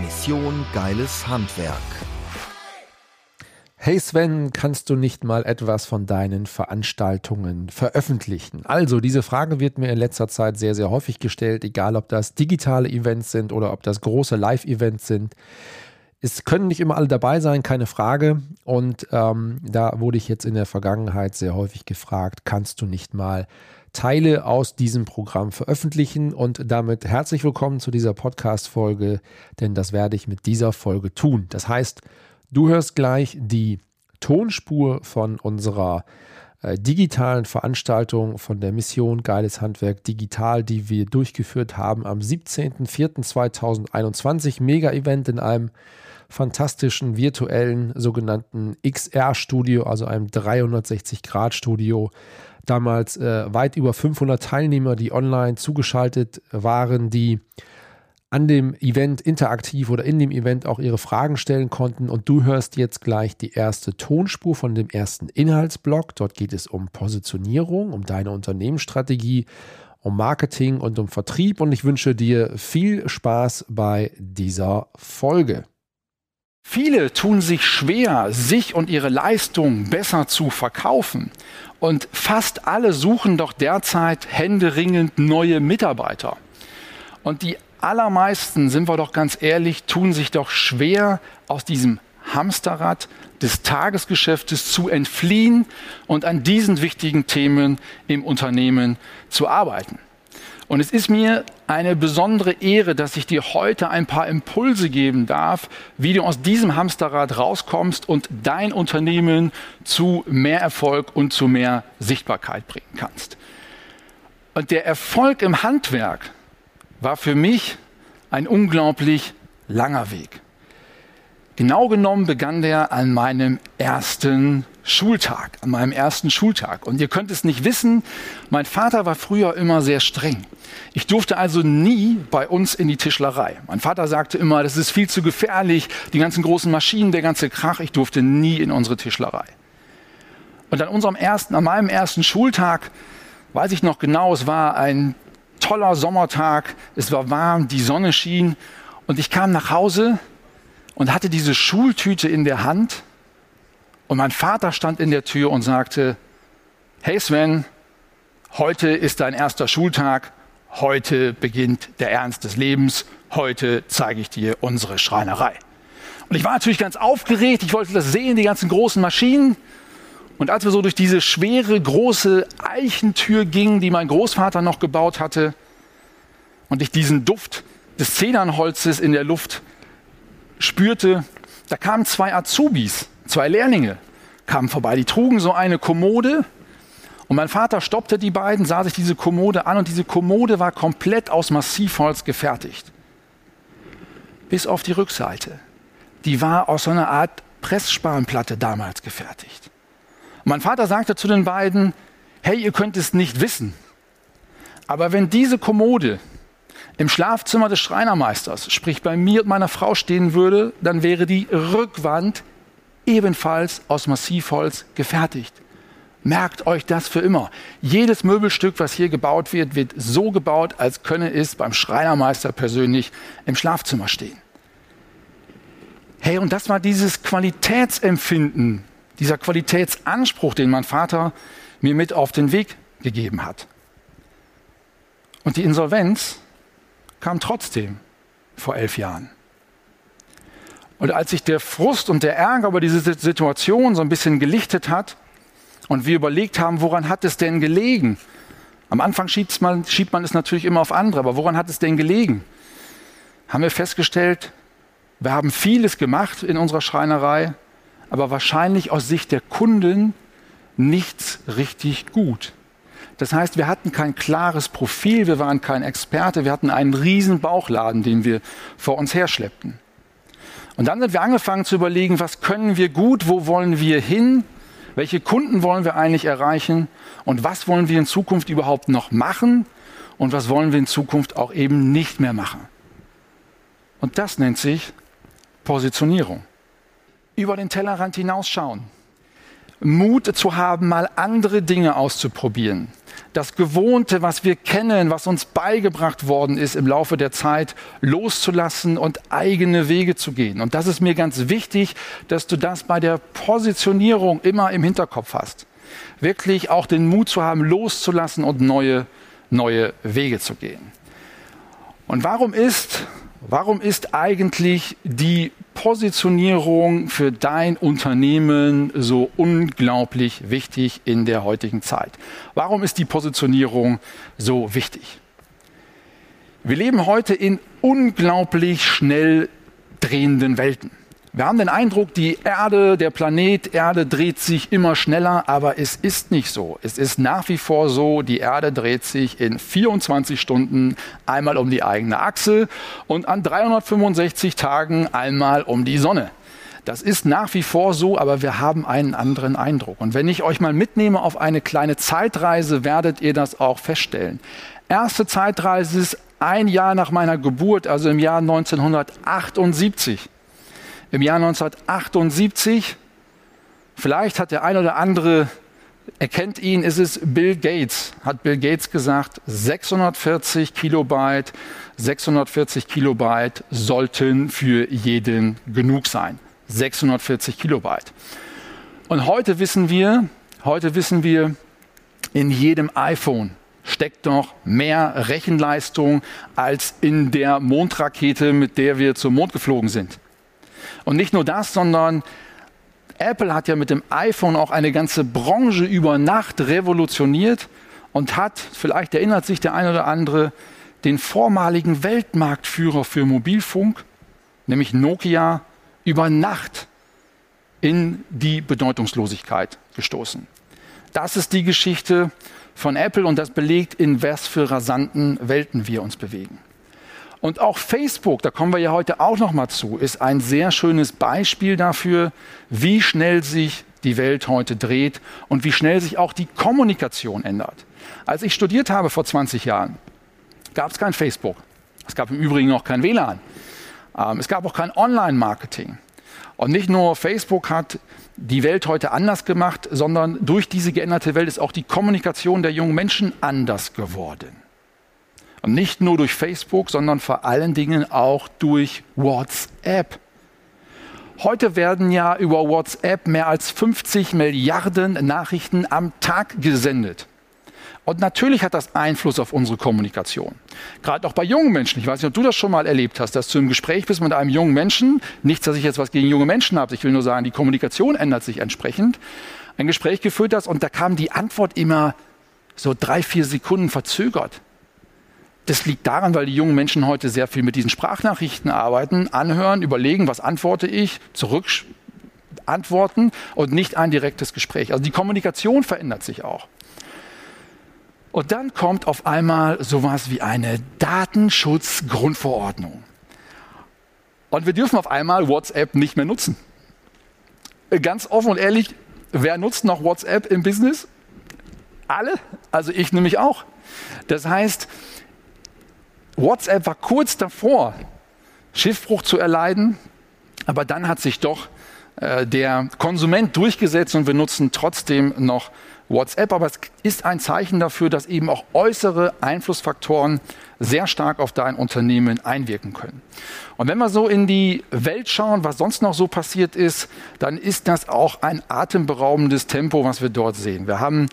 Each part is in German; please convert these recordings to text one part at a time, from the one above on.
Mission Geiles Handwerk. Hey Sven, kannst du nicht mal etwas von deinen Veranstaltungen veröffentlichen? Also, diese Frage wird mir in letzter Zeit sehr, sehr häufig gestellt, egal ob das digitale Events sind oder ob das große Live-Events sind. Es können nicht immer alle dabei sein, keine Frage. Und ähm, da wurde ich jetzt in der Vergangenheit sehr häufig gefragt, kannst du nicht mal Teile aus diesem Programm veröffentlichen? Und damit herzlich willkommen zu dieser Podcast-Folge, denn das werde ich mit dieser Folge tun. Das heißt, Du hörst gleich die Tonspur von unserer äh, digitalen Veranstaltung von der Mission Geiles Handwerk Digital, die wir durchgeführt haben am 17.04.2021. Mega-Event in einem fantastischen virtuellen sogenannten XR-Studio, also einem 360-Grad-Studio. Damals äh, weit über 500 Teilnehmer, die online zugeschaltet waren, die an dem Event interaktiv oder in dem Event auch ihre Fragen stellen konnten. Und du hörst jetzt gleich die erste Tonspur von dem ersten Inhaltsblock. Dort geht es um Positionierung, um deine Unternehmensstrategie, um Marketing und um Vertrieb. Und ich wünsche dir viel Spaß bei dieser Folge. Viele tun sich schwer, sich und ihre Leistung besser zu verkaufen. Und fast alle suchen doch derzeit händeringend neue Mitarbeiter. Und die allermeisten, sind wir doch ganz ehrlich, tun sich doch schwer, aus diesem Hamsterrad des Tagesgeschäftes zu entfliehen und an diesen wichtigen Themen im Unternehmen zu arbeiten. Und es ist mir eine besondere Ehre, dass ich dir heute ein paar Impulse geben darf, wie du aus diesem Hamsterrad rauskommst und dein Unternehmen zu mehr Erfolg und zu mehr Sichtbarkeit bringen kannst. Und der Erfolg im Handwerk, war für mich ein unglaublich langer Weg. Genau genommen begann der an meinem ersten Schultag, an meinem ersten Schultag. Und ihr könnt es nicht wissen, mein Vater war früher immer sehr streng. Ich durfte also nie bei uns in die Tischlerei. Mein Vater sagte immer, das ist viel zu gefährlich, die ganzen großen Maschinen, der ganze Krach. Ich durfte nie in unsere Tischlerei. Und an unserem ersten, an meinem ersten Schultag, weiß ich noch genau, es war ein toller Sommertag, es war warm, die Sonne schien und ich kam nach Hause und hatte diese Schultüte in der Hand und mein Vater stand in der Tür und sagte, hey Sven, heute ist dein erster Schultag, heute beginnt der Ernst des Lebens, heute zeige ich dir unsere Schreinerei. Und ich war natürlich ganz aufgeregt, ich wollte das sehen, die ganzen großen Maschinen. Und als wir so durch diese schwere, große Eichentür gingen, die mein Großvater noch gebaut hatte, und ich diesen Duft des Zedernholzes in der Luft spürte, da kamen zwei Azubis, zwei Lehrlinge, kamen vorbei. Die trugen so eine Kommode und mein Vater stoppte die beiden, sah sich diese Kommode an und diese Kommode war komplett aus Massivholz gefertigt. Bis auf die Rückseite. Die war aus so einer Art Pressspanplatte damals gefertigt. Mein Vater sagte zu den beiden, hey, ihr könnt es nicht wissen, aber wenn diese Kommode im Schlafzimmer des Schreinermeisters, sprich bei mir und meiner Frau stehen würde, dann wäre die Rückwand ebenfalls aus Massivholz gefertigt. Merkt euch das für immer. Jedes Möbelstück, was hier gebaut wird, wird so gebaut, als könne es beim Schreinermeister persönlich im Schlafzimmer stehen. Hey, und das war dieses Qualitätsempfinden, dieser Qualitätsanspruch, den mein Vater mir mit auf den Weg gegeben hat. Und die Insolvenz kam trotzdem vor elf Jahren. Und als sich der Frust und der Ärger über diese Situation so ein bisschen gelichtet hat und wir überlegt haben, woran hat es denn gelegen? Am Anfang schiebt man, schiebt man es natürlich immer auf andere, aber woran hat es denn gelegen? Haben wir festgestellt, wir haben vieles gemacht in unserer Schreinerei, aber wahrscheinlich aus Sicht der Kunden nichts richtig gut. Das heißt, wir hatten kein klares Profil, wir waren kein Experte, wir hatten einen riesen Bauchladen, den wir vor uns herschleppten. Und dann sind wir angefangen zu überlegen, was können wir gut, wo wollen wir hin, welche Kunden wollen wir eigentlich erreichen und was wollen wir in Zukunft überhaupt noch machen und was wollen wir in Zukunft auch eben nicht mehr machen. Und das nennt sich Positionierung. Über den Tellerrand hinausschauen. Mut zu haben, mal andere Dinge auszuprobieren. Das Gewohnte, was wir kennen, was uns beigebracht worden ist im Laufe der Zeit, loszulassen und eigene Wege zu gehen. Und das ist mir ganz wichtig, dass du das bei der Positionierung immer im Hinterkopf hast. Wirklich auch den Mut zu haben, loszulassen und neue, neue Wege zu gehen. Und warum ist, warum ist eigentlich die Positionierung für dein Unternehmen so unglaublich wichtig in der heutigen Zeit? Warum ist die Positionierung so wichtig? Wir leben heute in unglaublich schnell drehenden Welten. Wir haben den Eindruck, die Erde, der Planet Erde dreht sich immer schneller, aber es ist nicht so. Es ist nach wie vor so, die Erde dreht sich in 24 Stunden einmal um die eigene Achse und an 365 Tagen einmal um die Sonne. Das ist nach wie vor so, aber wir haben einen anderen Eindruck. Und wenn ich euch mal mitnehme auf eine kleine Zeitreise, werdet ihr das auch feststellen. Erste Zeitreise ist ein Jahr nach meiner Geburt, also im Jahr 1978 im Jahr 1978. Vielleicht hat der eine oder andere erkennt ihn, ist es Bill Gates, hat Bill Gates gesagt, 640 Kilobyte, 640 Kilobyte sollten für jeden genug sein. 640 Kilobyte. Und heute wissen wir, heute wissen wir, in jedem iPhone steckt noch mehr Rechenleistung als in der Mondrakete, mit der wir zum Mond geflogen sind. Und nicht nur das, sondern Apple hat ja mit dem iPhone auch eine ganze Branche über Nacht revolutioniert und hat, vielleicht erinnert sich der eine oder andere, den vormaligen Weltmarktführer für Mobilfunk, nämlich Nokia, über Nacht in die Bedeutungslosigkeit gestoßen. Das ist die Geschichte von Apple und das belegt, in was für rasanten Welten wir uns bewegen. Und auch Facebook, da kommen wir ja heute auch noch mal zu, ist ein sehr schönes Beispiel dafür, wie schnell sich die Welt heute dreht und wie schnell sich auch die Kommunikation ändert. Als ich studiert habe vor 20 Jahren, gab es kein Facebook. Es gab im Übrigen auch kein WLAN. Ähm, es gab auch kein Online-Marketing. Und nicht nur Facebook hat die Welt heute anders gemacht, sondern durch diese geänderte Welt ist auch die Kommunikation der jungen Menschen anders geworden. Und nicht nur durch Facebook, sondern vor allen Dingen auch durch WhatsApp. Heute werden ja über WhatsApp mehr als 50 Milliarden Nachrichten am Tag gesendet. Und natürlich hat das Einfluss auf unsere Kommunikation. Gerade auch bei jungen Menschen. Ich weiß nicht, ob du das schon mal erlebt hast, dass du im Gespräch bist mit einem jungen Menschen. Nichts, dass ich jetzt was gegen junge Menschen habe. Ich will nur sagen, die Kommunikation ändert sich entsprechend. Ein Gespräch geführt hast und da kam die Antwort immer so drei, vier Sekunden verzögert. Das liegt daran, weil die jungen Menschen heute sehr viel mit diesen Sprachnachrichten arbeiten, anhören, überlegen, was antworte ich, zurück antworten und nicht ein direktes Gespräch. Also die Kommunikation verändert sich auch. Und dann kommt auf einmal sowas wie eine Datenschutzgrundverordnung. Und wir dürfen auf einmal WhatsApp nicht mehr nutzen. Ganz offen und ehrlich, wer nutzt noch WhatsApp im Business? Alle? Also ich nämlich auch. Das heißt, WhatsApp war kurz davor, Schiffbruch zu erleiden, aber dann hat sich doch äh, der Konsument durchgesetzt und wir nutzen trotzdem noch WhatsApp. Aber es ist ein Zeichen dafür, dass eben auch äußere Einflussfaktoren sehr stark auf dein Unternehmen einwirken können. Und wenn wir so in die Welt schauen, was sonst noch so passiert ist, dann ist das auch ein atemberaubendes Tempo, was wir dort sehen. Wir haben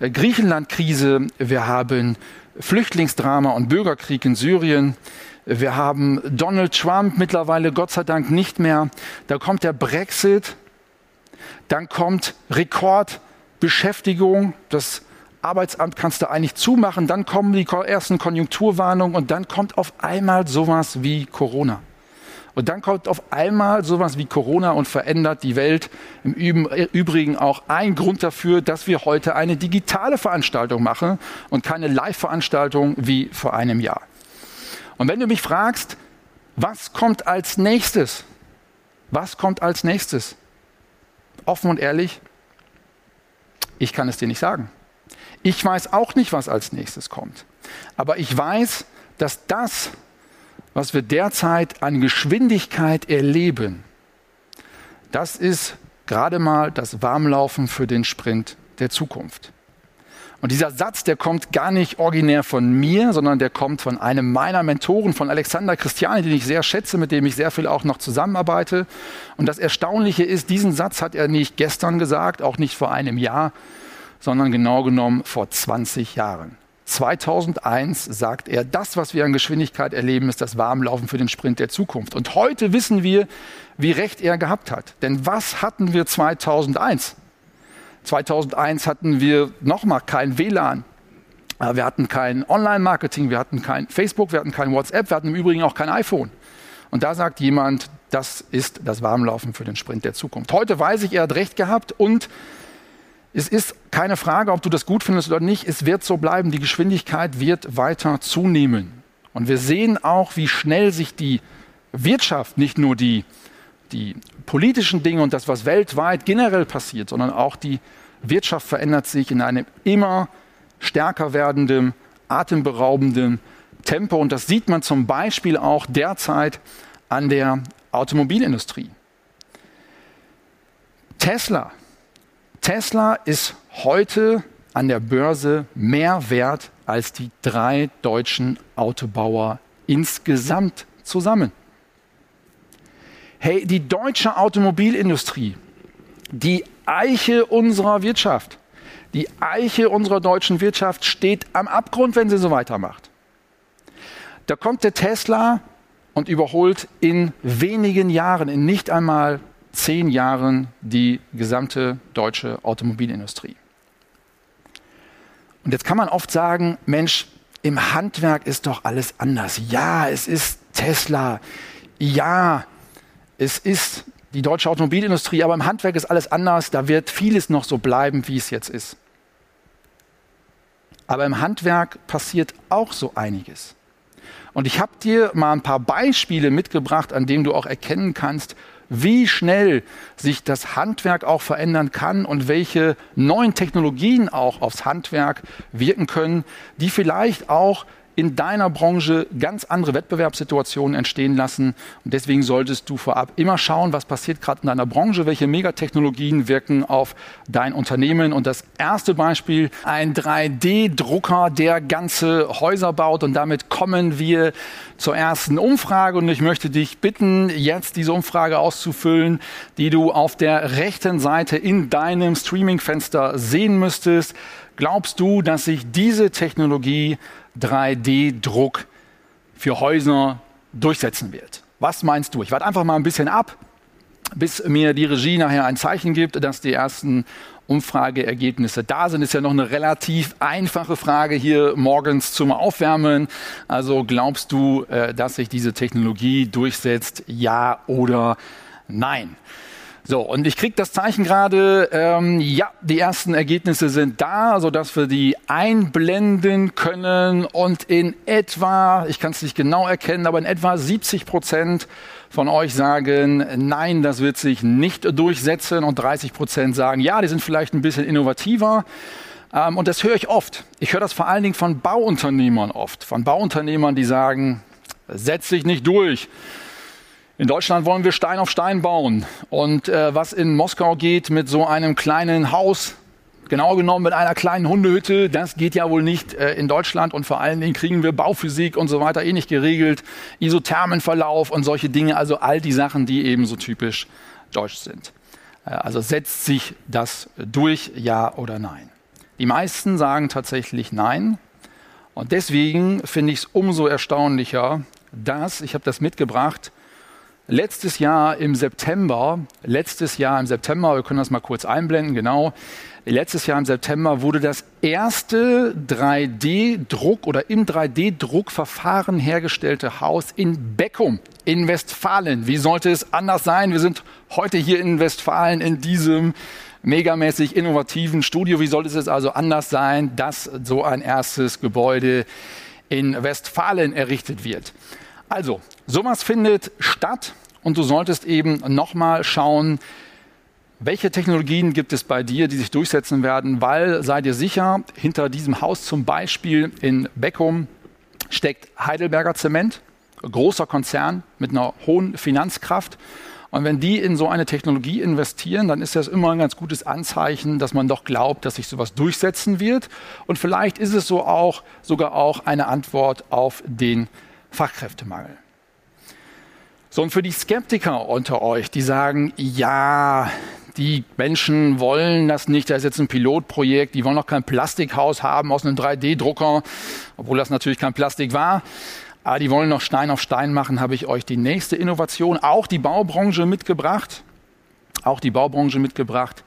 äh, Griechenland-Krise, wir haben Flüchtlingsdrama und Bürgerkrieg in Syrien. Wir haben Donald Trump mittlerweile Gott sei Dank nicht mehr. Da kommt der Brexit. Dann kommt Rekordbeschäftigung. Das Arbeitsamt kannst du eigentlich zumachen. Dann kommen die ersten Konjunkturwarnungen und dann kommt auf einmal sowas wie Corona. Und dann kommt auf einmal sowas wie Corona und verändert die Welt. Im Übrigen auch ein Grund dafür, dass wir heute eine digitale Veranstaltung machen und keine Live-Veranstaltung wie vor einem Jahr. Und wenn du mich fragst, was kommt als nächstes, Was kommt als nächstes? Offen und ehrlich, ich kann es dir nicht sagen. Ich weiß auch nicht, was als nächstes kommt. Aber ich weiß, dass das, was wir derzeit an Geschwindigkeit erleben, das ist gerade mal das Warmlaufen für den Sprint der Zukunft. Und dieser Satz, der kommt gar nicht originär von mir, sondern der kommt von einem meiner Mentoren, von Alexander Christiani, den ich sehr schätze, mit dem ich sehr viel auch noch zusammenarbeite. Und das Erstaunliche ist, diesen Satz hat er nicht gestern gesagt, auch nicht vor einem Jahr, sondern genau genommen vor 20 Jahren. 2001 sagt er, das, was wir an Geschwindigkeit erleben, ist das Warmlaufen für den Sprint der Zukunft. Und heute wissen wir, wie recht er gehabt hat. Denn was hatten wir 2001? 2001 hatten wir nochmal kein WLAN. Wir hatten kein Online-Marketing, wir hatten kein Facebook, wir hatten kein WhatsApp, wir hatten im Übrigen auch kein iPhone. Und da sagt jemand, das ist das Warmlaufen für den Sprint der Zukunft. Heute weiß ich, er hat recht gehabt und es ist keine Frage, ob du das gut findest oder nicht. Es wird so bleiben. Die Geschwindigkeit wird weiter zunehmen. Und wir sehen auch, wie schnell sich die Wirtschaft, nicht nur die, die politischen Dinge und das, was weltweit generell passiert, sondern auch die Wirtschaft verändert sich in einem immer stärker werdenden, atemberaubenden Tempo. Und das sieht man zum Beispiel auch derzeit an der Automobilindustrie. Tesla Tesla ist heute an der Börse mehr wert als die drei deutschen Autobauer insgesamt zusammen. Hey, die deutsche Automobilindustrie, die Eiche unserer Wirtschaft, die Eiche unserer deutschen Wirtschaft steht am Abgrund, wenn sie so weitermacht. Da kommt der Tesla und überholt in wenigen Jahren, in nicht einmal zehn Jahren die gesamte deutsche Automobilindustrie. Und jetzt kann man oft sagen, Mensch, im Handwerk ist doch alles anders. Ja, es ist Tesla. Ja, es ist die deutsche Automobilindustrie, aber im Handwerk ist alles anders. Da wird vieles noch so bleiben, wie es jetzt ist. Aber im Handwerk passiert auch so einiges. Und ich habe dir mal ein paar Beispiele mitgebracht, an denen du auch erkennen kannst, wie schnell sich das Handwerk auch verändern kann und welche neuen Technologien auch aufs Handwerk wirken können, die vielleicht auch in deiner Branche ganz andere Wettbewerbssituationen entstehen lassen. Und deswegen solltest du vorab immer schauen, was passiert gerade in deiner Branche, welche Megatechnologien wirken auf dein Unternehmen. Und das erste Beispiel, ein 3D-Drucker, der ganze Häuser baut. Und damit kommen wir zur ersten Umfrage. Und ich möchte dich bitten, jetzt diese Umfrage auszufüllen, die du auf der rechten Seite in deinem Streaming-Fenster sehen müsstest. Glaubst du, dass sich diese Technologie 3D-Druck für Häuser durchsetzen wird. Was meinst du? Ich warte einfach mal ein bisschen ab, bis mir die Regie nachher ein Zeichen gibt, dass die ersten Umfrageergebnisse da sind. Ist ja noch eine relativ einfache Frage hier morgens zum Aufwärmen. Also glaubst du, äh, dass sich diese Technologie durchsetzt? Ja oder nein? So, und ich kriege das Zeichen gerade, ähm, ja, die ersten Ergebnisse sind da, sodass wir die einblenden können und in etwa, ich kann es nicht genau erkennen, aber in etwa 70 Prozent von euch sagen, nein, das wird sich nicht durchsetzen und 30 Prozent sagen, ja, die sind vielleicht ein bisschen innovativer. Ähm, und das höre ich oft. Ich höre das vor allen Dingen von Bauunternehmern oft, von Bauunternehmern, die sagen, setz sich nicht durch. In Deutschland wollen wir Stein auf Stein bauen. Und äh, was in Moskau geht mit so einem kleinen Haus, genau genommen mit einer kleinen Hundehütte, das geht ja wohl nicht äh, in Deutschland. Und vor allen Dingen kriegen wir Bauphysik und so weiter eh nicht geregelt, Isothermenverlauf und solche Dinge. Also all die Sachen, die eben so typisch deutsch sind. Äh, also setzt sich das durch, ja oder nein? Die meisten sagen tatsächlich nein. Und deswegen finde ich es umso erstaunlicher, dass, ich habe das mitgebracht, letztes Jahr im September, letztes Jahr im September, wir können das mal kurz einblenden, genau, letztes Jahr im September wurde das erste 3D-Druck oder im 3D-Druckverfahren hergestellte Haus in Beckum in Westfalen. Wie sollte es anders sein? Wir sind heute hier in Westfalen in diesem megamäßig innovativen Studio. Wie sollte es also anders sein, dass so ein erstes Gebäude in Westfalen errichtet wird? Also, sowas findet statt und du solltest eben nochmal schauen, welche Technologien gibt es bei dir, die sich durchsetzen werden? Weil, sei dir sicher, hinter diesem Haus zum Beispiel in Beckum steckt Heidelberger Zement, großer Konzern mit einer hohen Finanzkraft. Und wenn die in so eine Technologie investieren, dann ist das immer ein ganz gutes Anzeichen, dass man doch glaubt, dass sich sowas durchsetzen wird. Und vielleicht ist es so auch sogar auch eine Antwort auf den Fachkräftemangel. So, und für die Skeptiker unter euch, die sagen, ja, die Menschen wollen das nicht, da ist jetzt ein Pilotprojekt, die wollen noch kein Plastikhaus haben aus einem 3D-Drucker, obwohl das natürlich kein Plastik war. Aber die wollen noch Stein auf Stein machen, habe ich euch die nächste Innovation, auch die Baubranche mitgebracht, auch die Baubranche mitgebracht,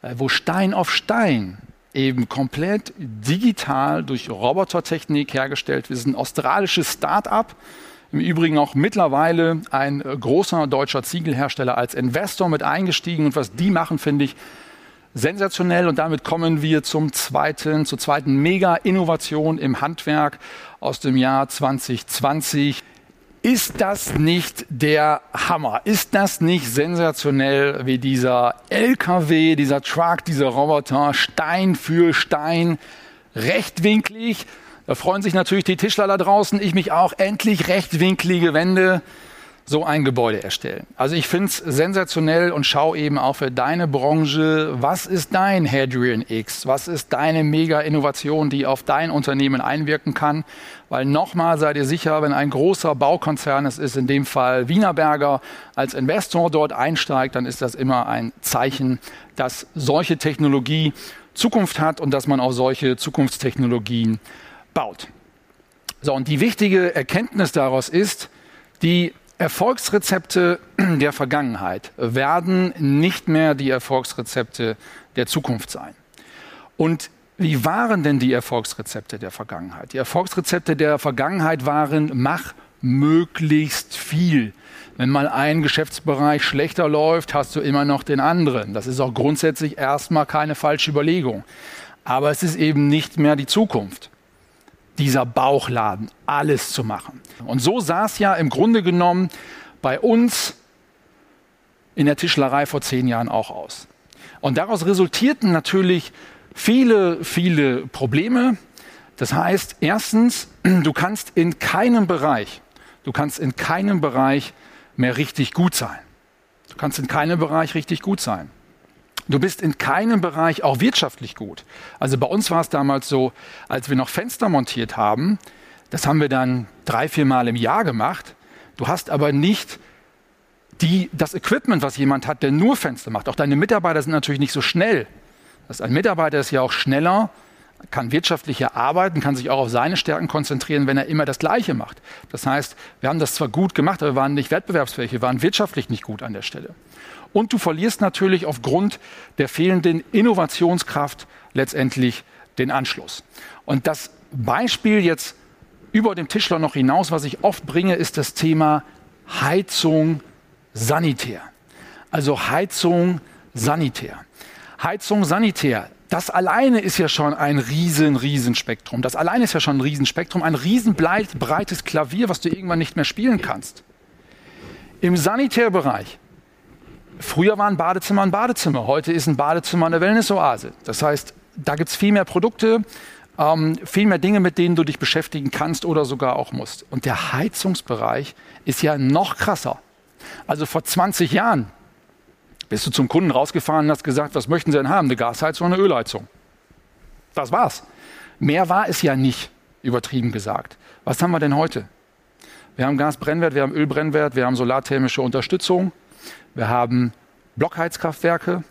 äh, wo Stein auf Stein eben komplett digital durch Robotertechnik hergestellt wird. Das ist ein australisches Start-up, im Übrigen auch mittlerweile ein äh, großer deutscher Ziegelhersteller als Investor mit eingestiegen. Und was die machen, finde ich sensationell. Und damit kommen wir zum zweiten, zur zweiten Mega-Innovation im Handwerk aus dem Jahr 2020. Ist das nicht der Hammer? Ist das nicht sensationell, wie dieser LKW, dieser Truck, dieser Roboter Stein für Stein rechtwinklig? Da freuen sich natürlich die Tischler da draußen, ich mich auch, endlich rechtwinklige Wände so ein Gebäude erstellen. Also ich finde es sensationell und schau eben auch für deine Branche, was ist dein Hadrian X? Was ist deine Mega-Innovation, die auf dein Unternehmen einwirken kann? Weil nochmal seid ihr sicher, wenn ein großer Baukonzern, es ist in dem Fall Wienerberger, als Investor dort einsteigt, dann ist das immer ein Zeichen, dass solche Technologie Zukunft hat und dass man auf solche Zukunftstechnologien baut. So, und die wichtige Erkenntnis daraus ist, die Erfolgsrezepte der Vergangenheit werden nicht mehr die Erfolgsrezepte der Zukunft sein. Und wie waren denn die Erfolgsrezepte der Vergangenheit? Die Erfolgsrezepte der Vergangenheit waren, mach möglichst viel. Wenn mal ein Geschäftsbereich schlechter läuft, hast du immer noch den anderen. Das ist auch grundsätzlich erstmal keine falsche Überlegung. Aber es ist eben nicht mehr die Zukunft dieser Bauchladen, alles zu machen. Und so sah es ja im Grunde genommen bei uns in der Tischlerei vor zehn Jahren auch aus. Und daraus resultierten natürlich viele, viele Probleme. Das heißt, erstens, du kannst in keinem Bereich, du kannst in keinem Bereich mehr richtig gut sein. Du kannst in keinem Bereich richtig gut sein. Du bist in keinem Bereich auch wirtschaftlich gut. Also bei uns war es damals so, als wir noch Fenster montiert haben, das haben wir dann drei, vier Mal im Jahr gemacht. Du hast aber nicht die, das Equipment, was jemand hat, der nur Fenster macht. Auch deine Mitarbeiter sind natürlich nicht so schnell. Das ein Mitarbeiter ist ja auch schneller, kann wirtschaftlicher arbeiten, kann sich auch auf seine Stärken konzentrieren, wenn er immer das Gleiche macht. Das heißt, wir haben das zwar gut gemacht, aber wir waren nicht wettbewerbsfähig, wir waren wirtschaftlich nicht gut an der Stelle. Und du verlierst natürlich aufgrund der fehlenden Innovationskraft letztendlich den Anschluss. Und das Beispiel jetzt über dem Tischler noch hinaus, was ich oft bringe, ist das Thema Heizung sanitär. Also Heizung sanitär. Heizung sanitär. Das alleine ist ja schon ein riesen, riesen Spektrum. Das alleine ist ja schon ein riesen Spektrum, ein riesen breites Klavier, was du irgendwann nicht mehr spielen kannst. Im Sanitärbereich Früher war ein Badezimmer ein Badezimmer, heute ist ein Badezimmer eine Wellnessoase. Das heißt, da gibt es viel mehr Produkte, ähm, viel mehr Dinge, mit denen du dich beschäftigen kannst oder sogar auch musst. Und der Heizungsbereich ist ja noch krasser. Also vor 20 Jahren bist du zum Kunden rausgefahren und hast gesagt, was möchten Sie denn haben? Eine Gasheizung oder eine Ölheizung? Das war's. Mehr war es ja nicht, übertrieben gesagt. Was haben wir denn heute? Wir haben Gasbrennwert, wir haben Ölbrennwert, wir haben solarthermische Unterstützung, wir haben Blockheizkraftwerke,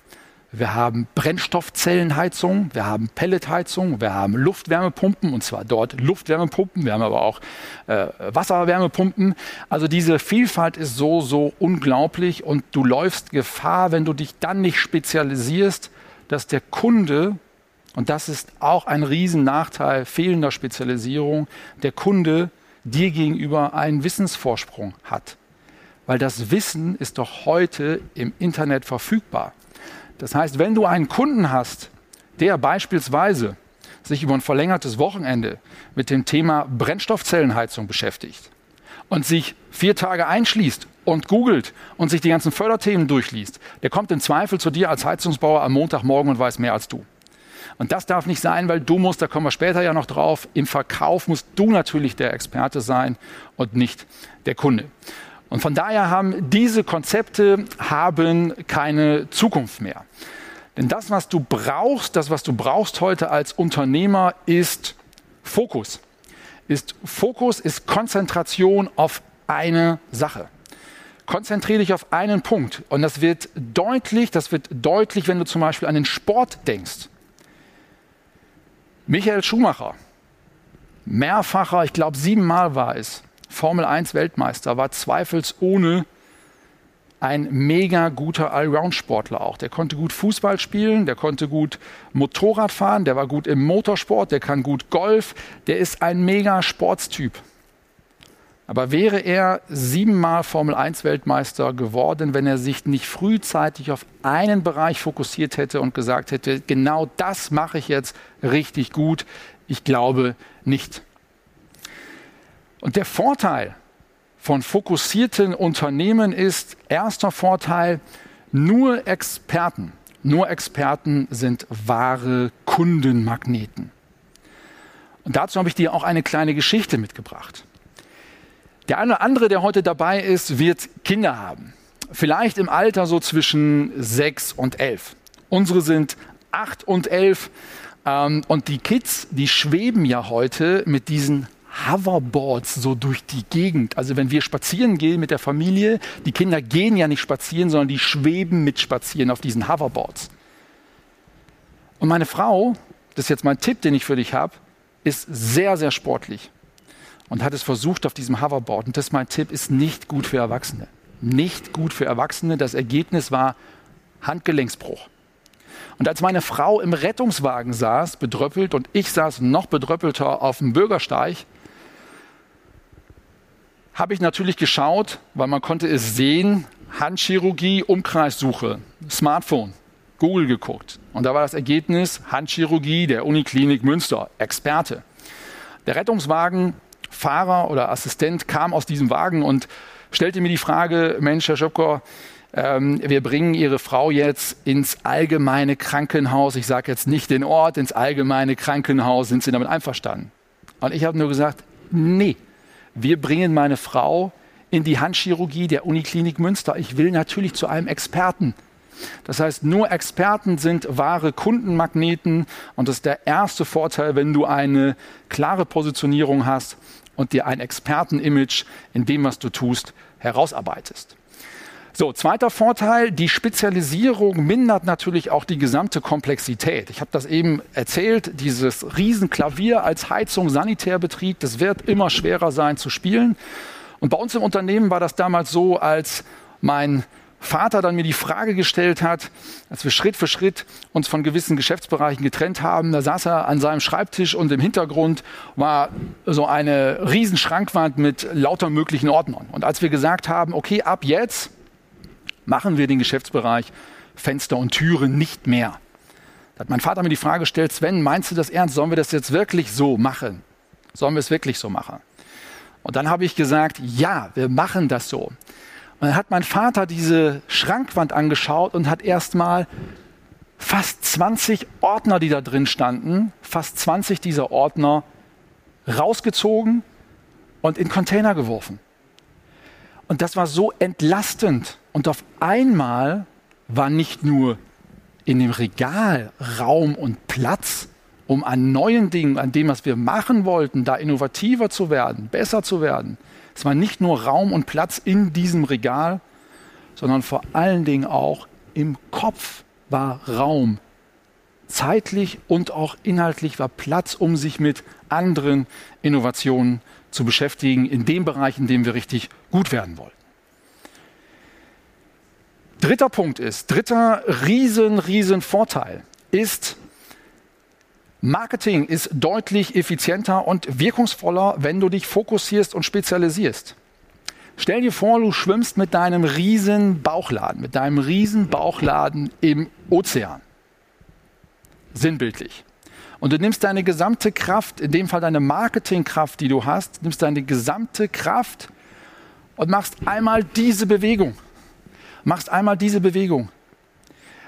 wir haben Brennstoffzellenheizung, wir haben Pelletheizung, wir haben Luftwärmepumpen und zwar dort Luftwärmepumpen, wir haben aber auch äh, Wasserwärmepumpen. Also diese Vielfalt ist so, so unglaublich und du läufst Gefahr, wenn du dich dann nicht spezialisierst, dass der Kunde, und das ist auch ein Riesennachteil fehlender Spezialisierung, der Kunde dir gegenüber einen Wissensvorsprung hat weil das Wissen ist doch heute im Internet verfügbar. Das heißt, wenn du einen Kunden hast, der beispielsweise sich über ein verlängertes Wochenende mit dem Thema Brennstoffzellenheizung beschäftigt und sich vier Tage einschließt und googelt und sich die ganzen Förderthemen durchliest, der kommt im Zweifel zu dir als Heizungsbauer am Montagmorgen und weiß mehr als du. Und das darf nicht sein, weil du musst, da kommen wir später ja noch drauf, im Verkauf musst du natürlich der Experte sein und nicht der Kunde. Und von daher haben diese Konzepte haben keine Zukunft mehr. Denn das, was du brauchst, das, was du brauchst heute als Unternehmer, ist Fokus. Ist Fokus, ist Konzentration auf eine Sache. Konzentriere dich auf einen Punkt. Und das wird deutlich, das wird deutlich, wenn du zum Beispiel an den Sport denkst. Michael Schumacher, mehrfacher, ich glaube siebenmal war es, Formel 1 Weltmeister, war zweifelsohne ein mega guter Allround-Sportler auch. Der konnte gut Fußball spielen, der konnte gut Motorrad fahren, der war gut im Motorsport, der kann gut Golf, der ist ein mega Sportstyp. Aber wäre er siebenmal Formel 1 Weltmeister geworden, wenn er sich nicht frühzeitig auf einen Bereich fokussiert hätte und gesagt hätte, genau das mache ich jetzt richtig gut? Ich glaube nicht. Und der Vorteil von fokussierten Unternehmen ist, erster Vorteil, nur Experten, nur Experten sind wahre Kundenmagneten. Und dazu habe ich dir auch eine kleine Geschichte mitgebracht. Der eine oder andere, der heute dabei ist, wird Kinder haben. Vielleicht im Alter so zwischen sechs und elf. Unsere sind acht und elf. Ähm, und die Kids, die schweben ja heute mit diesen Hoverboards so durch die Gegend. Also wenn wir spazieren gehen mit der Familie, die Kinder gehen ja nicht spazieren, sondern die schweben mit spazieren auf diesen Hoverboards. Und meine Frau, das ist jetzt mein Tipp, den ich für dich habe, ist sehr, sehr sportlich und hat es versucht auf diesem Hoverboard. Und das ist mein Tipp, ist nicht gut für Erwachsene. Nicht gut für Erwachsene. Das Ergebnis war Handgelenksbruch. Und als meine Frau im Rettungswagen saß, bedröppelt, und ich saß noch bedröppelter auf dem Bürgersteig, habe ich natürlich geschaut, weil man konnte es sehen, Handchirurgie, Umkreissuche, Smartphone, Google geguckt. Und da war das Ergebnis Handchirurgie der Uniklinik Münster, Experte. Der Rettungswagen Fahrer oder Assistent kam aus diesem Wagen und stellte mir die Frage, Mensch, Herr Schöpker, ähm, wir bringen Ihre Frau jetzt ins allgemeine Krankenhaus. Ich sage jetzt nicht den Ort, ins allgemeine Krankenhaus. Sind Sie damit einverstanden? Und ich habe nur gesagt, nee, wir bringen meine Frau in die Handchirurgie der Uniklinik Münster. Ich will natürlich zu einem Experten. Das heißt, nur Experten sind wahre Kundenmagneten und das ist der erste Vorteil, wenn du eine klare Positionierung hast und dir ein Expertenimage in dem, was du tust, herausarbeitest. So, zweiter Vorteil, die Spezialisierung mindert natürlich auch die gesamte Komplexität. Ich habe das eben erzählt, dieses Riesenklavier als Heizung, Sanitärbetrieb, das wird immer schwerer sein zu spielen. Und bei uns im Unternehmen war das damals so, als mein Vater dann mir die Frage gestellt hat, als wir Schritt für Schritt uns von gewissen Geschäftsbereichen getrennt haben, da saß er an seinem Schreibtisch und im Hintergrund war so eine riesen Schrankwand mit lauter möglichen Ordnern. Und als wir gesagt haben, okay, ab jetzt machen wir den Geschäftsbereich Fenster und Türen nicht mehr. Da hat mein Vater mir die Frage gestellt, Sven, meinst du das ernst? Sollen wir das jetzt wirklich so machen? Sollen wir es wirklich so machen? Und dann habe ich gesagt, ja, wir machen das so. Und dann hat mein Vater diese Schrankwand angeschaut und hat erstmal fast 20 Ordner, die da drin standen, fast 20 dieser Ordner rausgezogen und in Container geworfen. Und das war so entlastend. Und auf einmal war nicht nur in dem Regal Raum und Platz, um an neuen Dingen, an dem, was wir machen wollten, da innovativer zu werden, besser zu werden, es war nicht nur Raum und Platz in diesem Regal, sondern vor allen Dingen auch im Kopf war Raum. Zeitlich und auch inhaltlich war Platz, um sich mit anderen Innovationen zu beschäftigen, in dem Bereich, in dem wir richtig gut werden wollen. Dritter Punkt ist, dritter riesen, riesen Vorteil ist, Marketing ist deutlich effizienter und wirkungsvoller, wenn du dich fokussierst und spezialisierst. Stell dir vor, du schwimmst mit deinem riesen Bauchladen, mit deinem riesen Bauchladen im Ozean. Sinnbildlich. Und du nimmst deine gesamte Kraft, in dem Fall deine Marketingkraft, die du hast, nimmst deine gesamte Kraft und machst einmal diese Bewegung, machst einmal diese Bewegung,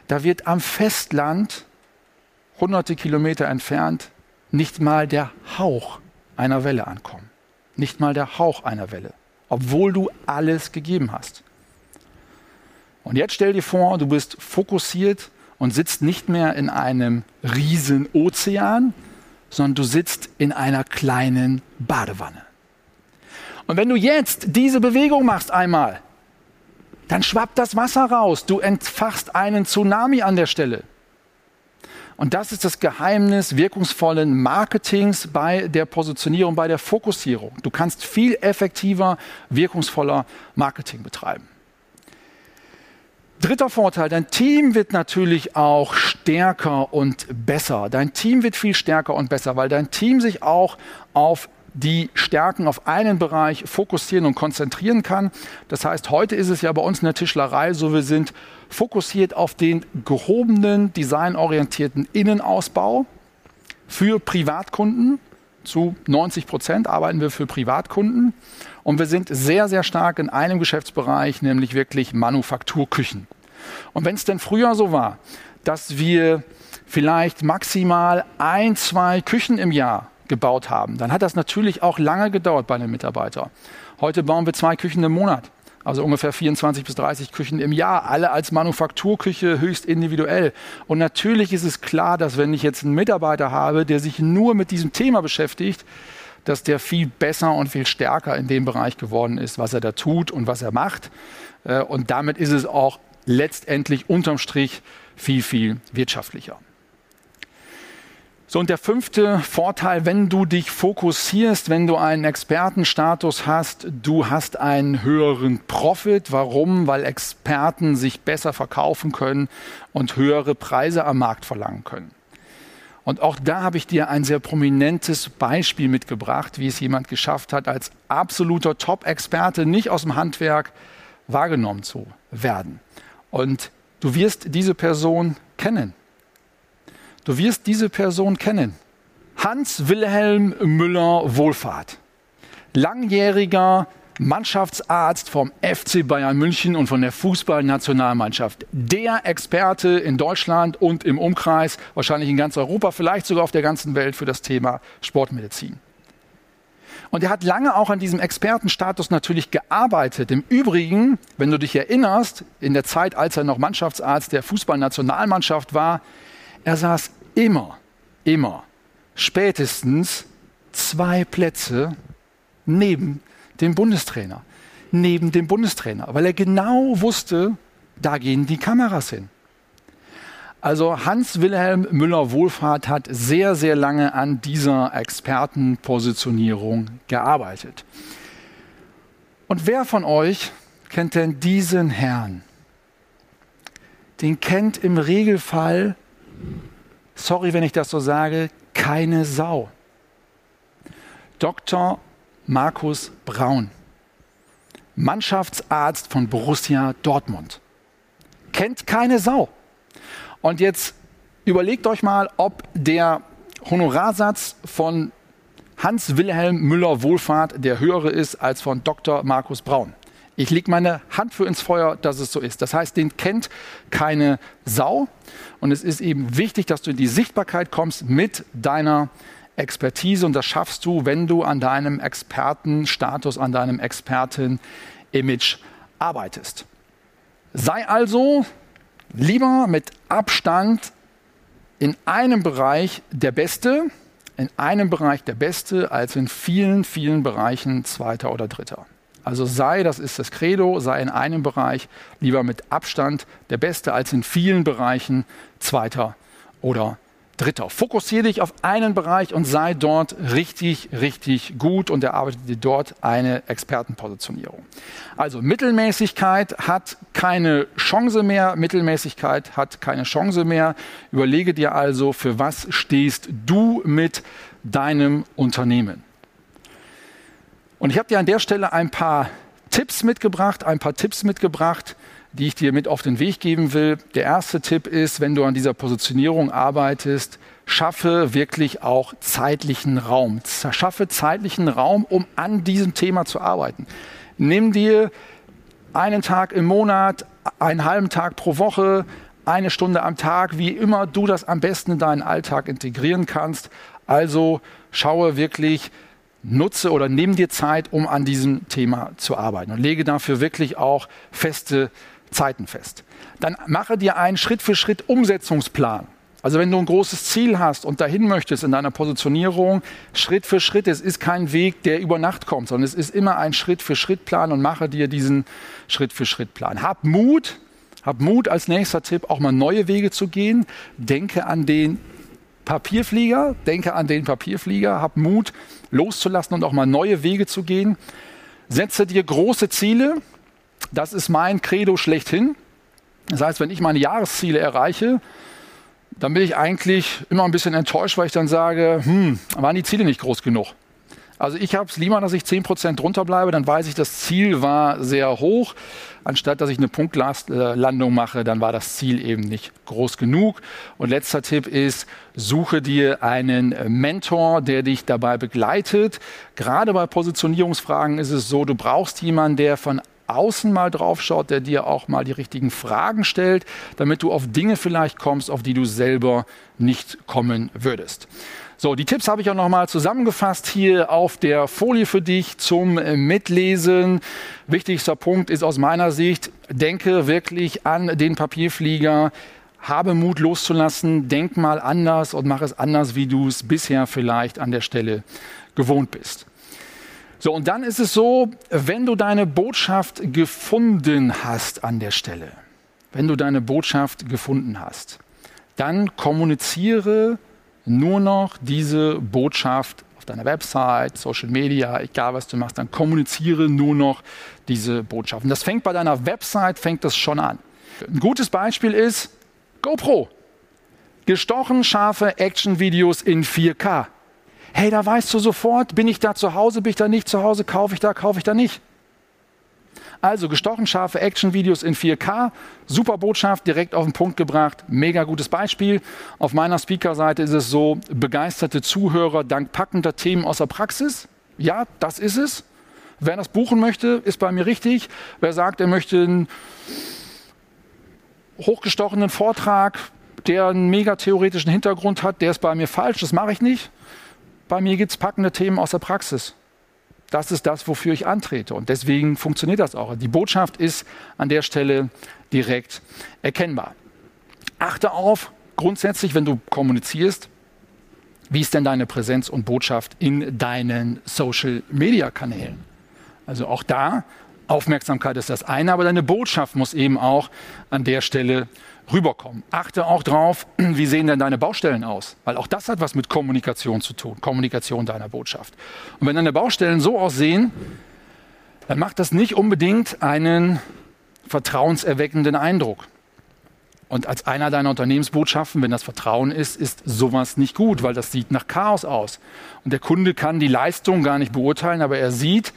da wird am Festland, hunderte Kilometer entfernt, nicht mal der Hauch einer Welle ankommen. Nicht mal der Hauch einer Welle, obwohl du alles gegeben hast. Und jetzt stell dir vor, du bist fokussiert und sitzt nicht mehr in einem riesen Ozean, sondern du sitzt in einer kleinen Badewanne. Und wenn du jetzt diese Bewegung machst einmal, dann schwappt das Wasser raus. Du entfachst einen Tsunami an der Stelle. Und das ist das Geheimnis wirkungsvollen Marketings bei der Positionierung, bei der Fokussierung. Du kannst viel effektiver, wirkungsvoller Marketing betreiben. Dritter Vorteil, dein Team wird natürlich auch stärker und besser. Dein Team wird viel stärker und besser, weil dein Team sich auch auf die Stärken auf einen Bereich fokussieren und konzentrieren kann. Das heißt, heute ist es ja bei uns in der Tischlerei so, wir sind fokussiert auf den gehobenen, designorientierten Innenausbau für Privatkunden. Zu 90 Prozent arbeiten wir für Privatkunden. Und wir sind sehr, sehr stark in einem Geschäftsbereich, nämlich wirklich Manufakturküchen. Und wenn es denn früher so war, dass wir vielleicht maximal ein, zwei Küchen im Jahr gebaut haben, dann hat das natürlich auch lange gedauert bei einem Mitarbeiter. Heute bauen wir zwei Küchen im Monat. Also ungefähr 24 bis 30 Küchen im Jahr, alle als Manufakturküche höchst individuell. Und natürlich ist es klar, dass wenn ich jetzt einen Mitarbeiter habe, der sich nur mit diesem Thema beschäftigt, dass der viel besser und viel stärker in dem Bereich geworden ist, was er da tut und was er macht. Äh, und damit ist es auch letztendlich unterm Strich viel, viel wirtschaftlicher. So, und der fünfte Vorteil, wenn du dich fokussierst, wenn du einen Expertenstatus hast, du hast einen höheren Profit. Warum? Weil Experten sich besser verkaufen können und höhere Preise am Markt verlangen können. Und auch da habe ich dir ein sehr prominentes Beispiel mitgebracht, wie es jemand geschafft hat, als absoluter Top-Experte nicht aus dem Handwerk wahrgenommen zu werden. Und du wirst diese Person kennen. Du wirst diese Person kennen. Hans Wilhelm Müller Wohlfahrt. Langjähriger Mannschaftsarzt vom FC Bayern München und von der Fußballnationalmannschaft. Der Experte in Deutschland und im Umkreis, wahrscheinlich in ganz Europa, vielleicht sogar auf der ganzen Welt für das Thema Sportmedizin. Und er hat lange auch an diesem Expertenstatus natürlich gearbeitet. Im Übrigen, wenn du dich erinnerst, in der Zeit, als er noch Mannschaftsarzt der Fußballnationalmannschaft war, er saß immer, immer, spätestens zwei Plätze neben dem Bundestrainer. Neben dem Bundestrainer, weil er genau wusste, da gehen die Kameras hin. Also Hans-Wilhelm Müller-Wohlfahrt hat sehr, sehr lange an dieser Expertenpositionierung gearbeitet. Und wer von euch kennt denn diesen Herrn? Den kennt im Regelfall, sorry, wenn ich das so sage, keine Sau. Dr. Markus Braun, Mannschaftsarzt von Borussia Dortmund. Kennt keine Sau. Und jetzt überlegt euch mal, ob der Honorarsatz von Hans-Wilhelm Müller-Wohlfahrt der höhere ist als von Dr. Markus Braun. Ich lege meine Hand für ins Feuer, dass es so ist. Das heißt, den kennt keine Sau. Und es ist eben wichtig, dass du in die Sichtbarkeit kommst mit deiner Expertise. Und das schaffst du, wenn du an deinem Expertenstatus, an deinem Experten-Image arbeitest. Sei also lieber mit Abstand in einem Bereich der Beste, in einem Bereich der Beste, als in vielen, vielen Bereichen Zweiter oder Dritter. Also sei, das ist das Credo, sei in einem Bereich lieber mit Abstand der Beste, als in vielen Bereichen Zweiter oder Dritter. Fokussiere dich auf einen Bereich und sei dort richtig, richtig gut und erarbeite dir dort eine Expertenpositionierung. Also Mittelmäßigkeit hat keine Chance mehr. Mittelmäßigkeit hat keine Chance mehr. Überlege dir also, für was stehst du mit deinem Unternehmen. Und ich habe dir an der Stelle ein paar Tipps mitgebracht, ein paar Tipps mitgebracht, die ich dir mit auf den Weg geben will. Der erste Tipp ist, wenn du an dieser Positionierung arbeitest, schaffe wirklich auch zeitlichen Raum. Schaffe zeitlichen Raum, um an diesem Thema zu arbeiten. Nimm dir einen Tag im Monat, einen halben Tag pro Woche, eine Stunde am Tag, wie immer du das am besten in deinen Alltag integrieren kannst. Also schaue wirklich, nutze oder nimm dir Zeit, um an diesem Thema zu arbeiten und lege dafür wirklich auch feste Zeiten fest. Dann mache dir einen Schritt für Schritt Umsetzungsplan. Also wenn du ein großes Ziel hast und dahin möchtest in deiner Positionierung, Schritt für Schritt, es ist kein Weg, der über Nacht kommt, sondern es ist immer ein Schritt für Schritt Plan und mache dir diesen Schritt für Schritt Plan. Hab Mut, hab Mut als nächster Tipp, auch mal neue Wege zu gehen. Denke an den Papierflieger, denke an den Papierflieger, hab Mut loszulassen und auch mal neue Wege zu gehen. Setze dir große Ziele. Das ist mein Credo schlechthin. Das heißt, wenn ich meine Jahresziele erreiche, dann bin ich eigentlich immer ein bisschen enttäuscht, weil ich dann sage, hm, waren die Ziele nicht groß genug. Also ich habe es lieber, dass ich 10% drunter bleibe, dann weiß ich, das Ziel war sehr hoch. Anstatt dass ich eine Punktlandung mache, dann war das Ziel eben nicht groß genug. Und letzter Tipp ist, suche dir einen Mentor, der dich dabei begleitet. Gerade bei Positionierungsfragen ist es so, du brauchst jemanden, der von außen mal drauf schaut, der dir auch mal die richtigen Fragen stellt, damit du auf Dinge vielleicht kommst, auf die du selber nicht kommen würdest. So, die Tipps habe ich auch nochmal zusammengefasst hier auf der Folie für dich zum Mitlesen. Wichtigster Punkt ist aus meiner Sicht, denke wirklich an den Papierflieger, habe Mut loszulassen, denk mal anders und mach es anders, wie du es bisher vielleicht an der Stelle gewohnt bist. So, und dann ist es so, wenn du deine Botschaft gefunden hast an der Stelle, wenn du deine Botschaft gefunden hast, dann kommuniziere nur noch diese Botschaft auf deiner Website, Social Media, egal was du machst, dann kommuniziere nur noch diese Botschaft. Und das fängt bei deiner Website, fängt das schon an. Ein gutes Beispiel ist GoPro. Gestochen scharfe Action-Videos in 4K hey, da weißt du sofort, bin ich da zu Hause, bin ich da nicht zu Hause, kaufe ich da, kaufe ich da nicht. Also gestochen scharfe Action-Videos in 4K, super Botschaft, direkt auf den Punkt gebracht, mega gutes Beispiel. Auf meiner Speaker-Seite ist es so, begeisterte Zuhörer dank packender Themen aus der Praxis. Ja, das ist es. Wer das buchen möchte, ist bei mir richtig. Wer sagt, er möchte einen hochgestochenen Vortrag, der einen mega theoretischen Hintergrund hat, der ist bei mir falsch, das mache ich nicht. Bei mir gibt es packende Themen aus der Praxis. Das ist das, wofür ich antrete. Und deswegen funktioniert das auch. Die Botschaft ist an der Stelle direkt erkennbar. Achte auf, grundsätzlich, wenn du kommunizierst, wie ist denn deine Präsenz und Botschaft in deinen Social-Media-Kanälen? Also auch da, Aufmerksamkeit ist das eine, aber deine Botschaft muss eben auch an der Stelle rüberkommen. Achte auch drauf, wie sehen denn deine Baustellen aus? Weil auch das hat was mit Kommunikation zu tun, Kommunikation deiner Botschaft. Und wenn deine Baustellen so aussehen, dann macht das nicht unbedingt einen vertrauenserweckenden Eindruck. Und als einer deiner Unternehmensbotschaften, wenn das Vertrauen ist, ist sowas nicht gut, weil das sieht nach Chaos aus. Und der Kunde kann die Leistung gar nicht beurteilen, aber er sieht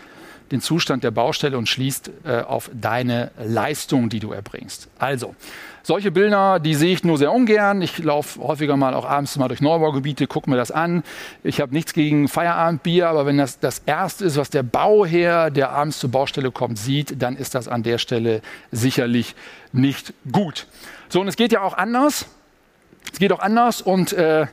den Zustand der Baustelle und schließt äh, auf deine Leistung, die du erbringst. Also, solche Bilder, die sehe ich nur sehr ungern. Ich laufe häufiger mal auch abends mal durch Neubaugebiete, gucke mir das an. Ich habe nichts gegen Feierabendbier, aber wenn das das Erste ist, was der Bauherr, der abends zur Baustelle kommt, sieht, dann ist das an der Stelle sicherlich nicht gut. So, und es geht ja auch anders. Es geht auch anders und äh,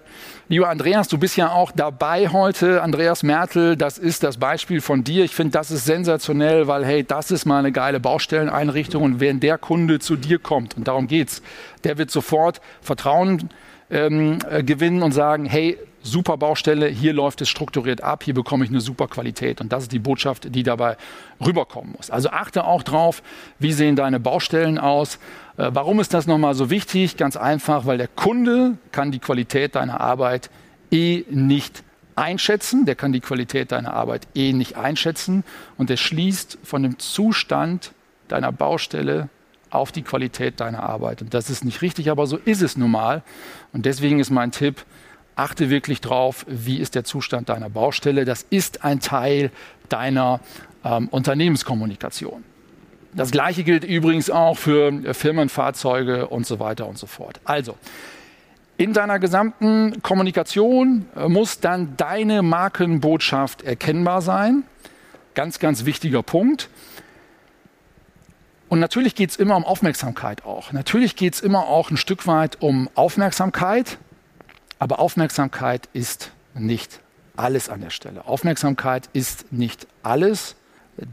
Lieber Andreas, du bist ja auch dabei heute. Andreas Mertel, das ist das Beispiel von dir. Ich finde, das ist sensationell, weil, hey, das ist mal eine geile Baustelleneinrichtung. Und wenn der Kunde zu dir kommt, und darum geht's, der wird sofort Vertrauen ähm, äh, gewinnen und sagen, hey, super Baustelle, hier läuft es strukturiert ab, hier bekomme ich eine super Qualität. Und das ist die Botschaft, die dabei rüberkommen muss. Also achte auch drauf, wie sehen deine Baustellen aus. Äh, warum ist das nochmal so wichtig? Ganz einfach, weil der Kunde kann die Qualität deiner Arbeit eh nicht einschätzen. Der kann die Qualität deiner Arbeit eh nicht einschätzen. Und der schließt von dem Zustand deiner Baustelle auf die Qualität deiner Arbeit. Und das ist nicht richtig, aber so ist es nun mal. Und deswegen ist mein Tipp, achte wirklich drauf, wie ist der Zustand deiner Baustelle. Das ist ein Teil deiner ähm, Unternehmenskommunikation. Das gleiche gilt übrigens auch für Firmenfahrzeuge und so weiter und so fort. Also, in deiner gesamten Kommunikation äh, muss dann deine Markenbotschaft erkennbar sein. Ganz, ganz wichtiger Punkt. Und natürlich geht es immer um Aufmerksamkeit auch. Natürlich geht es immer auch ein Stück weit um Aufmerksamkeit, aber Aufmerksamkeit ist nicht alles an der Stelle. Aufmerksamkeit ist nicht alles.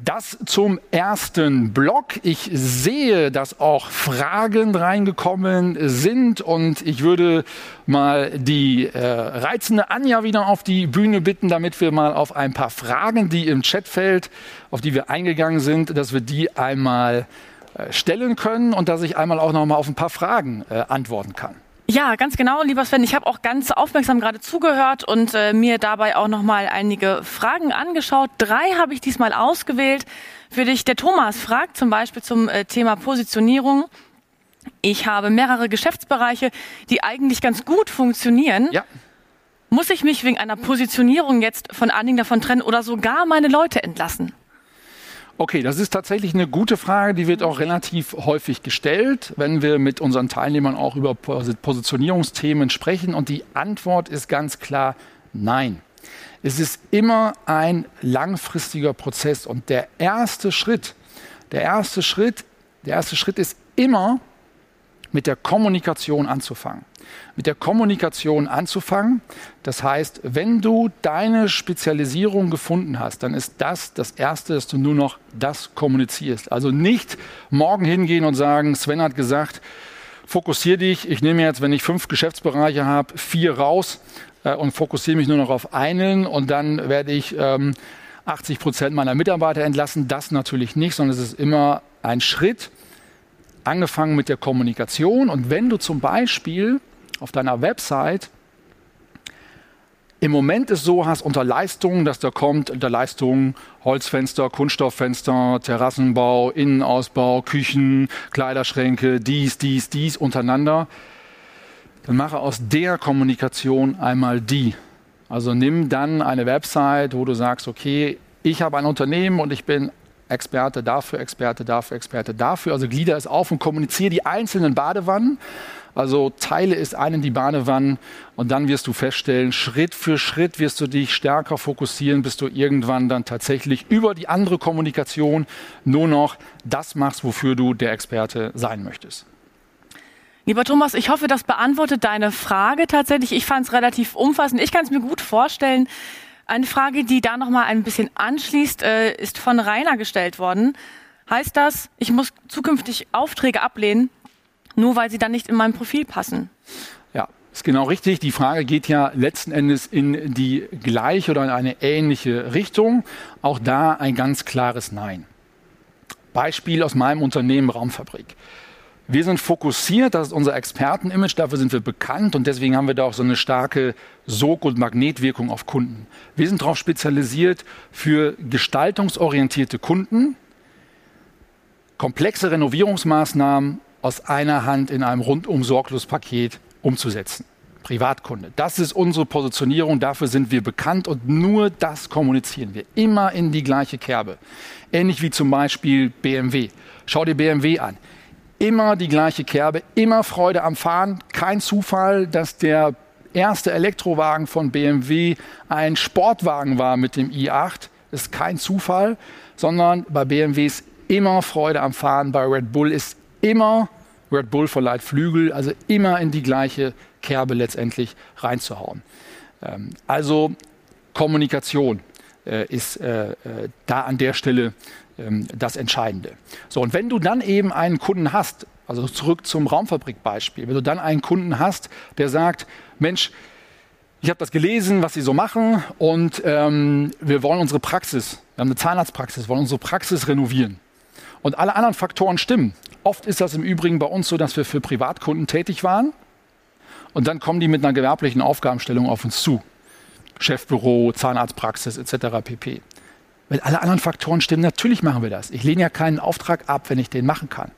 Das zum ersten Block. Ich sehe, dass auch Fragen reingekommen sind und ich würde mal die äh, reizende Anja wieder auf die Bühne bitten, damit wir mal auf ein paar Fragen, die im Chatfeld, auf die wir eingegangen sind, dass wir die einmal äh, stellen können und dass ich einmal auch noch mal auf ein paar Fragen äh, antworten kann. Ja, ganz genau, lieber Sven. Ich habe auch ganz aufmerksam gerade zugehört und äh, mir dabei auch noch mal einige Fragen angeschaut. Drei habe ich diesmal ausgewählt für dich. Der Thomas fragt zum Beispiel zum äh, Thema Positionierung. Ich habe mehrere Geschäftsbereiche, die eigentlich ganz gut funktionieren. Ja. Muss ich mich wegen einer Positionierung jetzt von einigen davon trennen oder sogar meine Leute entlassen? Okay, das ist tatsächlich eine gute Frage, die wird auch relativ häufig gestellt, wenn wir mit unseren Teilnehmern auch über Positionierungsthemen sprechen. Und die Antwort ist ganz klar nein. Es ist immer ein langfristiger Prozess. Und der erste Schritt, der erste Schritt, der erste Schritt ist immer mit der Kommunikation anzufangen mit der Kommunikation anzufangen. Das heißt, wenn du deine Spezialisierung gefunden hast, dann ist das das Erste, dass du nur noch das kommunizierst. Also nicht morgen hingehen und sagen, Sven hat gesagt, fokussiere dich. Ich nehme jetzt, wenn ich fünf Geschäftsbereiche habe, vier raus äh, und fokussiere mich nur noch auf einen und dann werde ich ähm, 80 Prozent meiner Mitarbeiter entlassen. Das natürlich nicht, sondern es ist immer ein Schritt, angefangen mit der Kommunikation. Und wenn du zum Beispiel auf deiner Website im Moment es so hast unter Leistungen, dass da kommt unter Leistungen Holzfenster, Kunststofffenster, Terrassenbau, Innenausbau, Küchen, Kleiderschränke, dies, dies, dies untereinander, dann mache aus der Kommunikation einmal die. Also nimm dann eine Website, wo du sagst, okay, ich habe ein Unternehmen und ich bin Experte dafür, Experte dafür, Experte dafür. Also glieder es auf und kommuniziere die einzelnen Badewannen also teile es ein in die Badewannen und dann wirst du feststellen, Schritt für Schritt wirst du dich stärker fokussieren, bis du irgendwann dann tatsächlich über die andere Kommunikation nur noch das machst, wofür du der Experte sein möchtest. Lieber Thomas, ich hoffe, das beantwortet deine Frage tatsächlich. Ich fand es relativ umfassend. Ich kann es mir gut vorstellen. Eine Frage, die da noch mal ein bisschen anschließt, äh, ist von Rainer gestellt worden. Heißt das, ich muss zukünftig Aufträge ablehnen, nur weil sie dann nicht in mein Profil passen. Ja, ist genau richtig. Die Frage geht ja letzten Endes in die gleiche oder in eine ähnliche Richtung. Auch da ein ganz klares Nein. Beispiel aus meinem Unternehmen Raumfabrik. Wir sind fokussiert, das ist unser Expertenimage, dafür sind wir bekannt und deswegen haben wir da auch so eine starke Sog- und Magnetwirkung auf Kunden. Wir sind darauf spezialisiert für gestaltungsorientierte Kunden, komplexe Renovierungsmaßnahmen aus einer Hand in einem rundum sorglos Paket umzusetzen. Privatkunde. Das ist unsere Positionierung, dafür sind wir bekannt und nur das kommunizieren wir. Immer in die gleiche Kerbe. Ähnlich wie zum Beispiel BMW. Schau dir BMW an. Immer die gleiche Kerbe, immer Freude am Fahren. Kein Zufall, dass der erste Elektrowagen von BMW ein Sportwagen war mit dem i8. Das ist kein Zufall, sondern bei BMW ist immer Freude am Fahren. Bei Red Bull ist immer Red Bull verleiht Flügel, also immer in die gleiche Kerbe letztendlich reinzuhauen. Ähm, also Kommunikation äh, ist äh, äh, da an der Stelle ähm, das Entscheidende. So, und wenn du dann eben einen Kunden hast, also zurück zum Raumfabrikbeispiel, wenn du dann einen Kunden hast, der sagt, Mensch, ich habe das gelesen, was Sie so machen und ähm, wir wollen unsere Praxis, wir haben eine Zahnarztpraxis, wollen unsere Praxis renovieren. Und alle anderen Faktoren stimmen. Oft ist das im Übrigen bei uns so, dass wir für Privatkunden tätig waren und dann kommen die mit einer gewerblichen Aufgabenstellung auf uns zu. Chefbüro, Zahnarztpraxis etc. pp. Wenn alle anderen Faktoren stimmen, natürlich machen wir das. Ich lehne ja keinen Auftrag ab, wenn ich den machen kann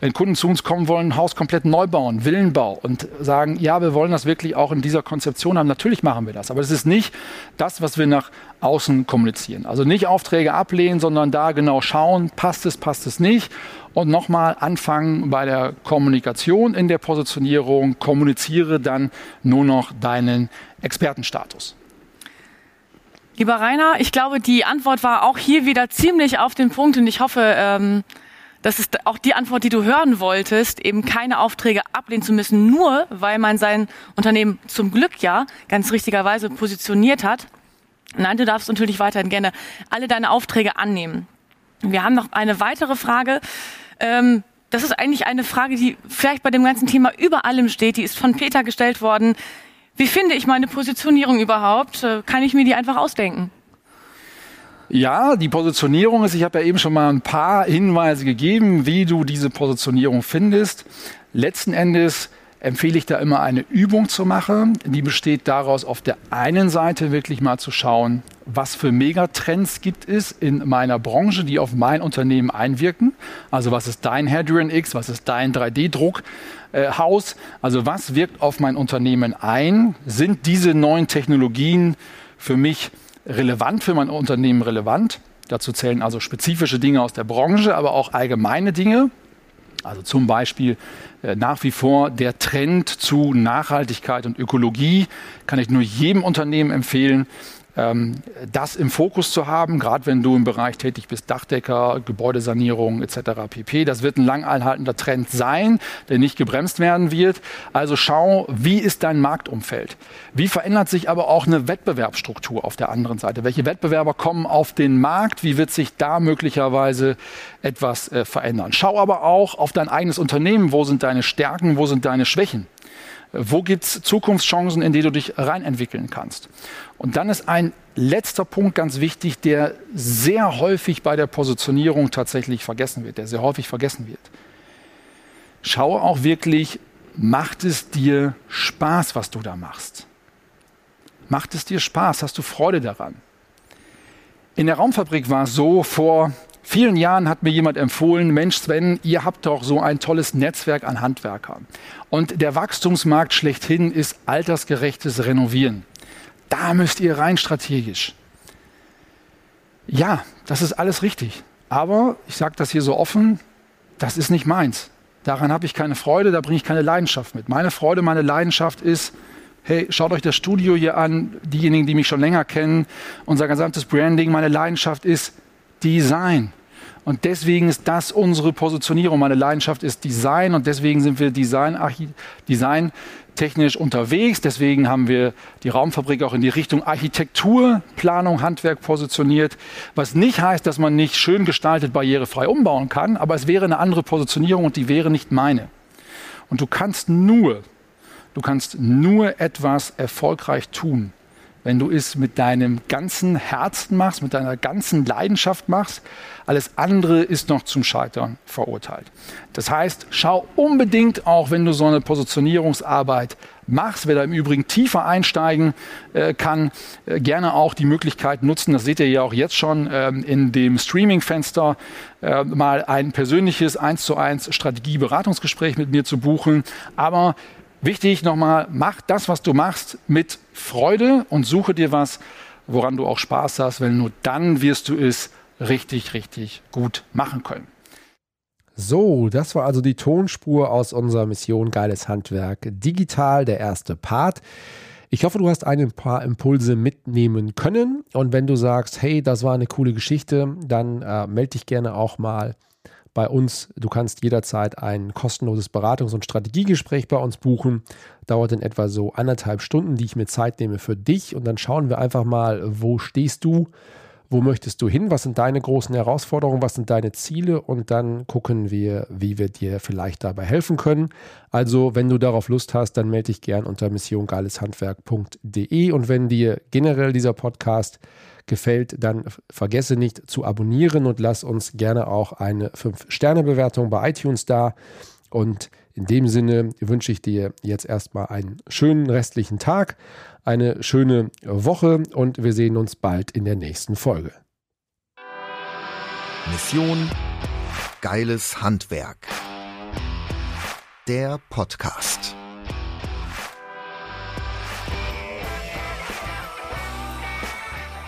wenn Kunden zu uns kommen wollen, ein Haus komplett neu bauen, Villenbau und sagen, ja, wir wollen das wirklich auch in dieser Konzeption haben, natürlich machen wir das. Aber es ist nicht das, was wir nach außen kommunizieren. Also nicht Aufträge ablehnen, sondern da genau schauen, passt es, passt es nicht. Und nochmal anfangen bei der Kommunikation in der Positionierung, kommuniziere dann nur noch deinen Expertenstatus. Lieber Rainer, ich glaube, die Antwort war auch hier wieder ziemlich auf den Punkt und ich hoffe, ähm, das ist auch die Antwort, die du hören wolltest, eben keine Aufträge ablehnen zu müssen, nur weil man sein Unternehmen zum Glück ja ganz richtigerweise positioniert hat. Nein, du darfst natürlich weiterhin gerne alle deine Aufträge annehmen. Wir haben noch eine weitere Frage. Ähm, das ist eigentlich eine Frage, die vielleicht bei dem ganzen Thema über allem steht. Die ist von Peter gestellt worden. Wie finde ich meine Positionierung überhaupt? Äh, kann ich mir die einfach ausdenken? Ja, die Positionierung ist, ich habe ja eben schon mal ein paar Hinweise gegeben, wie du diese Positionierung findest. Letzten Endes empfehle ich da immer eine Übung zu machen. Die besteht daraus, auf der einen Seite wirklich mal zu schauen, was für Megatrends gibt es in meiner Branche, die auf mein Unternehmen einwirken. Also was ist dein Hadrian X, was ist dein 3D-Druck? äh. Also was wirkt auf mein Unternehmen ein? Sind diese neuen Technologien für mich relevant, für mein Unternehmen relevant? Dazu zählen also spezifische Dinge aus der Branche, aber auch allgemeine Dinge. Also zum Beispiel äh, nach wie vor der Trend zu Nachhaltigkeit und Ökologie kann ich nur jedem Unternehmen empfehlen, das im Fokus zu haben, gerade wenn du im Bereich tätig bist, Dachdecker, Gebäudesanierung etc. pp. Das wird ein langanhaltender Trend sein, der nicht gebremst werden wird. Also schau, wie ist dein Marktumfeld? Wie verändert sich aber auch eine Wettbewerbsstruktur auf der anderen Seite? Welche Wettbewerber kommen auf den Markt? Wie wird sich da möglicherweise etwas äh, verändern? Schau aber auch auf dein eigenes Unternehmen. Wo sind deine Stärken? Wo sind deine Schwächen? Wo gibt es Zukunftschancen, in die du dich reinentwickeln kannst? Und dann ist ein letzter Punkt ganz wichtig, der sehr häufig bei der Positionierung tatsächlich vergessen wird, der sehr häufig vergessen wird. Schaue auch wirklich, macht es dir Spaß, was du da machst? Macht es dir Spaß? Hast du Freude daran? In der Raumfabrik war es so, vor vielen Jahren hat mir jemand empfohlen, Mensch Sven, ihr habt doch so ein tolles Netzwerk an Handwerkern. Und der Wachstumsmarkt schlechthin ist altersgerechtes Renovieren. Da müsst ihr rein strategisch. Ja, das ist alles richtig. Aber ich sage das hier so offen, das ist nicht meins. Daran habe ich keine Freude, da bringe ich keine Leidenschaft mit. Meine Freude, meine Leidenschaft ist, hey, schaut euch das Studio hier an, diejenigen, die mich schon länger kennen, unser gesamtes Branding, meine Leidenschaft ist Design. Und deswegen ist das unsere Positionierung. Meine Leidenschaft ist Design und deswegen sind wir Design, Design unterwegs. Deswegen haben wir die Raumfabrik auch in die Richtung Architektur, Planung, Handwerk positioniert. Was nicht heißt, dass man nicht schön gestaltet barrierefrei umbauen kann, aber es wäre eine andere Positionierung und die wäre nicht meine. Und du kannst nur, du kannst nur etwas erfolgreich tun, wenn du es mit deinem ganzen Herzen machst, mit deiner ganzen Leidenschaft machst, alles andere ist noch zum Scheitern verurteilt. Das heißt, schau unbedingt auch, wenn du so eine Positionierungsarbeit machst, wer da im Übrigen tiefer einsteigen äh, kann, äh, gerne auch die Möglichkeit nutzen, das seht ihr ja auch jetzt schon ähm, in dem Streaming-Fenster, äh, mal ein persönliches 1 zu 1 Strategieberatungsgespräch mit mir zu buchen. Aber Wichtig nochmal, mach das, was du machst, mit Freude und suche dir was, woran du auch Spaß hast, weil nur dann wirst du es richtig, richtig gut machen können. So, das war also die Tonspur aus unserer Mission Geiles Handwerk Digital, der erste Part. Ich hoffe, du hast ein paar Impulse mitnehmen können. Und wenn du sagst, hey, das war eine coole Geschichte, dann äh, melde dich gerne auch mal bei uns. Du kannst jederzeit ein kostenloses Beratungs- und Strategiegespräch bei uns buchen. Dauert in etwa so anderthalb Stunden, die ich mir Zeit nehme für dich. Und dann schauen wir einfach mal, wo stehst du, wo möchtest du hin, was sind deine großen Herausforderungen, was sind deine Ziele und dann gucken wir, wie wir dir vielleicht dabei helfen können. Also, wenn du darauf Lust hast, dann melde dich gern unter missiongeileshandwerk.de und wenn dir generell dieser Podcast gefällt, dann vergesse nicht zu abonnieren und lass uns gerne auch eine 5-Sterne-Bewertung bei iTunes da. Und in dem Sinne wünsche ich dir jetzt erstmal einen schönen restlichen Tag, eine schöne Woche und wir sehen uns bald in der nächsten Folge. Mission Geiles Handwerk. Der Podcast.